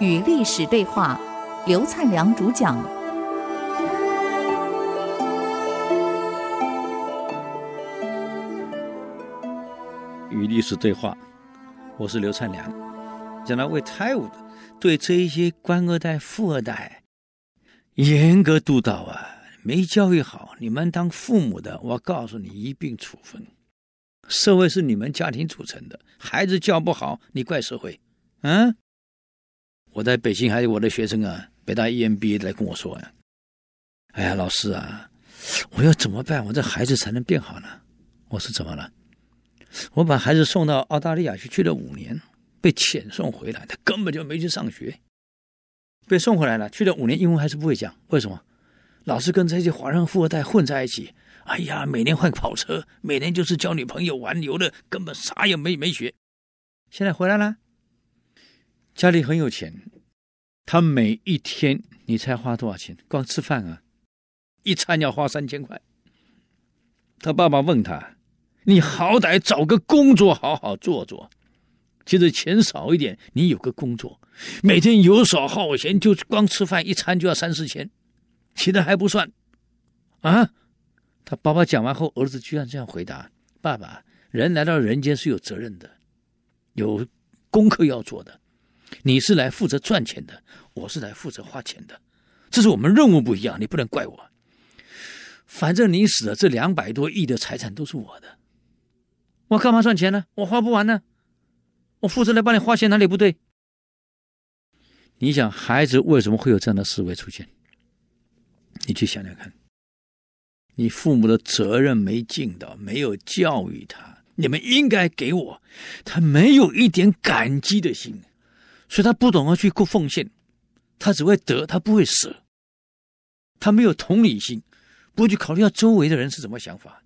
与历史对话，刘灿良主讲。与历史对话，我是刘灿良。讲到为泰武的，对这一些官二代、富二代，严格督导啊，没教育好，你们当父母的，我告诉你，一并处分。社会是你们家庭组成的，孩子教不好，你怪社会，嗯？我在北京还有我的学生啊，北大 EMBA 来跟我说呀、：“哎呀，老师啊，我要怎么办？我这孩子才能变好呢？”我说：“怎么了？我把孩子送到澳大利亚去，去了五年，被遣送回来，他根本就没去上学。被送回来了，去了五年，英文还是不会讲。为什么？老是跟这些华人富二代混在一起。哎呀，每年换跑车，每年就是交女朋友、玩游乐，根本啥也没没学。现在回来了。”家里很有钱，他每一天，你猜花多少钱？光吃饭啊，一餐要花三千块。他爸爸问他：“你好歹找个工作好好做做，其实钱少一点，你有个工作，每天游手好闲，就光吃饭一餐就要三四千，其他还不算。”啊！他爸爸讲完后，儿子居然这样回答：“爸爸，人来到人间是有责任的，有功课要做的。”你是来负责赚钱的，我是来负责花钱的，这是我们任务不一样，你不能怪我。反正你死了，这两百多亿的财产都是我的，我干嘛赚钱呢？我花不完呢，我负责来帮你花钱，哪里不对？你想，孩子为什么会有这样的思维出现？你去想想看，你父母的责任没尽到，没有教育他，你们应该给我，他没有一点感激的心。所以他不懂得去过奉献，他只会得，他不会舍，他没有同理心，不会去考虑到周围的人是什么想法。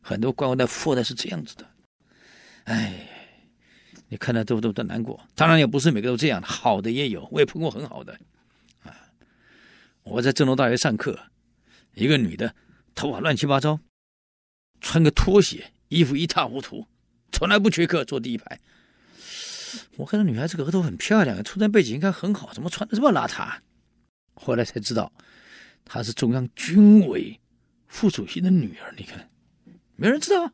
很多官二代、富二代是这样子的，哎，你看到都都都难过。当然也不是每个都这样，好的也有，我也碰过很好的。啊，我在郑州大学上课，一个女的，头发乱七八糟，穿个拖鞋，衣服一塌糊涂，从来不缺课，坐第一排。我看到女孩子额头很漂亮，出身背景应该很好，怎么穿的这么邋遢？后来才知道，她是中央军委副主席的女儿。你看，没人知道。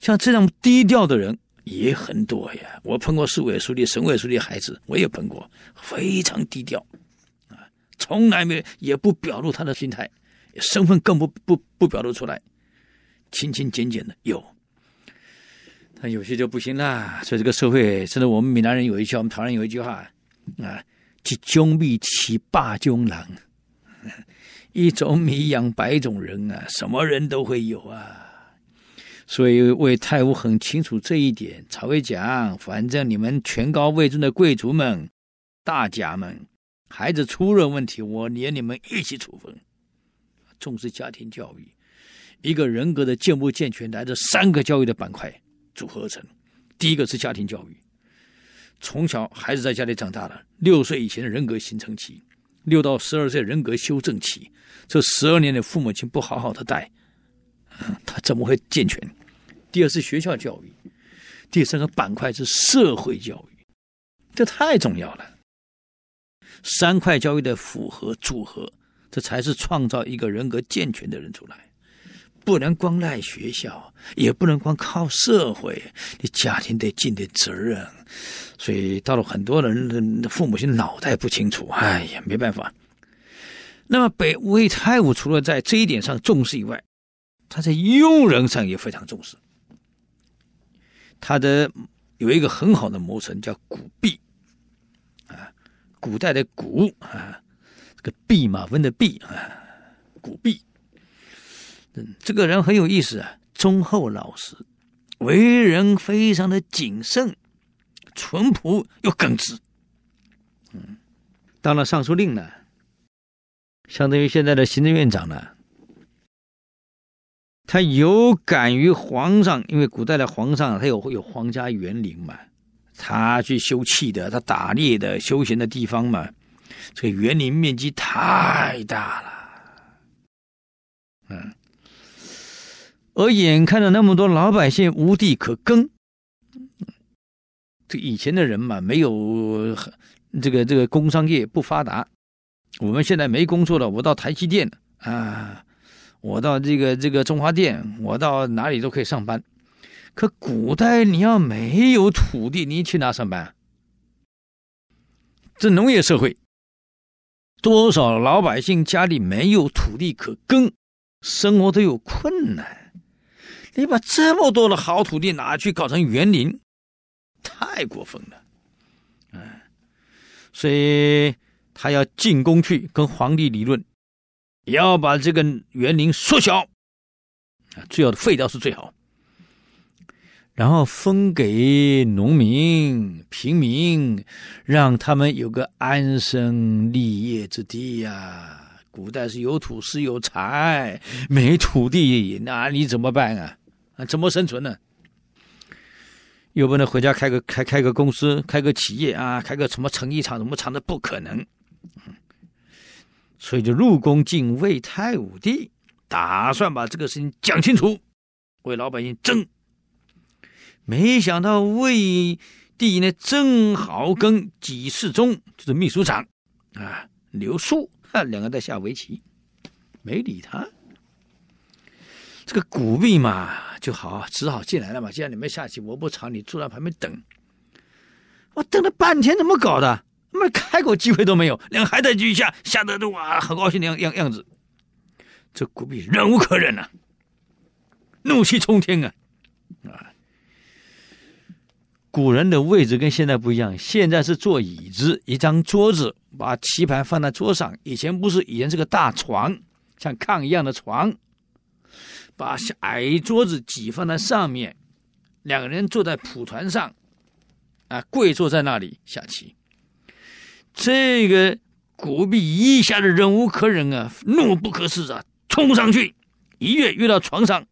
像这样低调的人也很多呀。我碰过市委书记、省委书记孩子，我也碰过，非常低调啊，从来没也不表露他的心态，身份更不不不表露出来，勤勤俭俭的有。但有些就不行啦，所以这个社会，甚至我们闽南人有一句，我们台湾人有一句话啊，一种米养百种人，一种米养百种人啊，什么人都会有啊。所以魏太武很清楚这一点，才会讲，反正你们权高位重的贵族们、大家们，孩子出了问题，我连你们一起处分。重视家庭教育，一个人格的健不健全，来自三个教育的板块。组合成，第一个是家庭教育，从小孩子在家里长大了，六岁以前的人格形成期，六到十二岁人格修正期，这十二年的父母亲不好好的带，他怎么会健全？第二是学校教育，第三个板块是社会教育，这太重要了。三块教育的复合组合，这才是创造一个人格健全的人出来。不能光赖学校，也不能光靠社会，你家庭得尽点责任。所以到了很多人的父母亲脑袋不清楚，哎呀，没办法。那么北魏太武除了在这一点上重视以外，他在用人上也非常重视。他的有一个很好的谋臣叫古弼，啊，古代的古啊，个弼马温的弼啊，古弼。嗯，这个人很有意思啊，忠厚老实，为人非常的谨慎、淳朴又耿直。嗯，当了尚书令呢，相当于现在的行政院长呢。他有感于皇上，因为古代的皇上他有有皇家园林嘛，他去休憩的，他打猎的休闲的地方嘛，这园林面积太大了。嗯。而眼看着那么多老百姓无地可耕，这以前的人嘛，没有这个这个工商业不发达。我们现在没工作了，我到台积电啊，我到这个这个中华电，我到哪里都可以上班。可古代你要没有土地，你去哪上班？这农业社会，多少老百姓家里没有土地可耕，生活都有困难。你把这么多的好土地拿去搞成园林，太过分了。哎，所以他要进宫去跟皇帝理论，要把这个园林缩小，啊，最好的废掉是最好。然后分给农民、平民，让他们有个安身立业之地呀、古代是有土是有财，没土地那你怎么办啊？啊，怎么生存呢？又不能回家开个开开个公司，开个企业啊，开个什么成衣厂、什么厂的不可能。所以就入宫进魏太武帝，打算把这个事情讲清楚，为老百姓争。没想到魏帝呢，正好跟给事中就是秘书长啊刘肃啊两个在下围棋，没理他。这个古弼嘛就好，只好进来了嘛。既然你们下棋，我不吵，你坐在旁边等。我等了半天，怎么搞的？妈开口机会都没有，两个还在继续下，下得都哇很高兴的样样样子。这古弼忍无可忍了，怒气冲天！啊！古人的位置跟现在不一样，现在是坐椅子，一张桌子，把棋盘放在桌上。以前不是，以前是个大床，像炕一样的床，把矮桌子挤放在上面，两个人坐在蒲团上，啊，跪坐在那里下棋。这个古币一下子忍无可忍啊，怒不可遏啊，冲上去一跃跃到床上。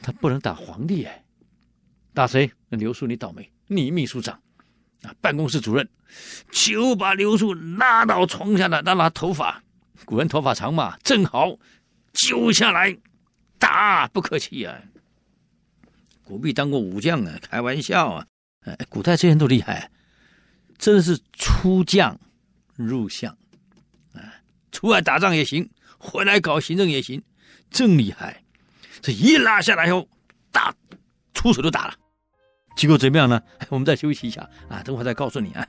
他不能打皇帝哎。打谁？那刘肃，你倒霉！你秘书长啊，办公室主任，就把刘肃拉到床下来，拉拉头发，古人头发长嘛，正好揪下来打，不客气啊。古弼当过武将啊，开玩笑啊，哎，古代这些人都厉害，真的是出将入相啊，出来打仗也行，回来搞行政也行，真厉害。这一拉下来以后，打，出手就打了。结果怎么样呢？我们再休息一下啊，等会再告诉你啊。